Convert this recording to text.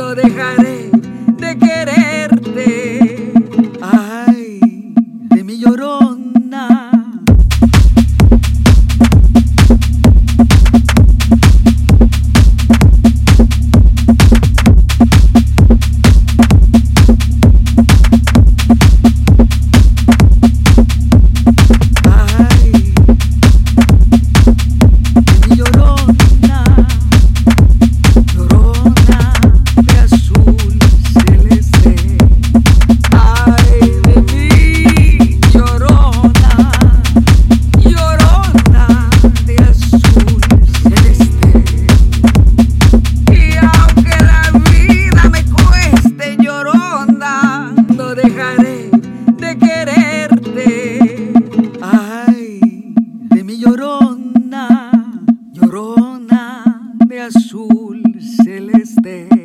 cuando dejaré azul celeste.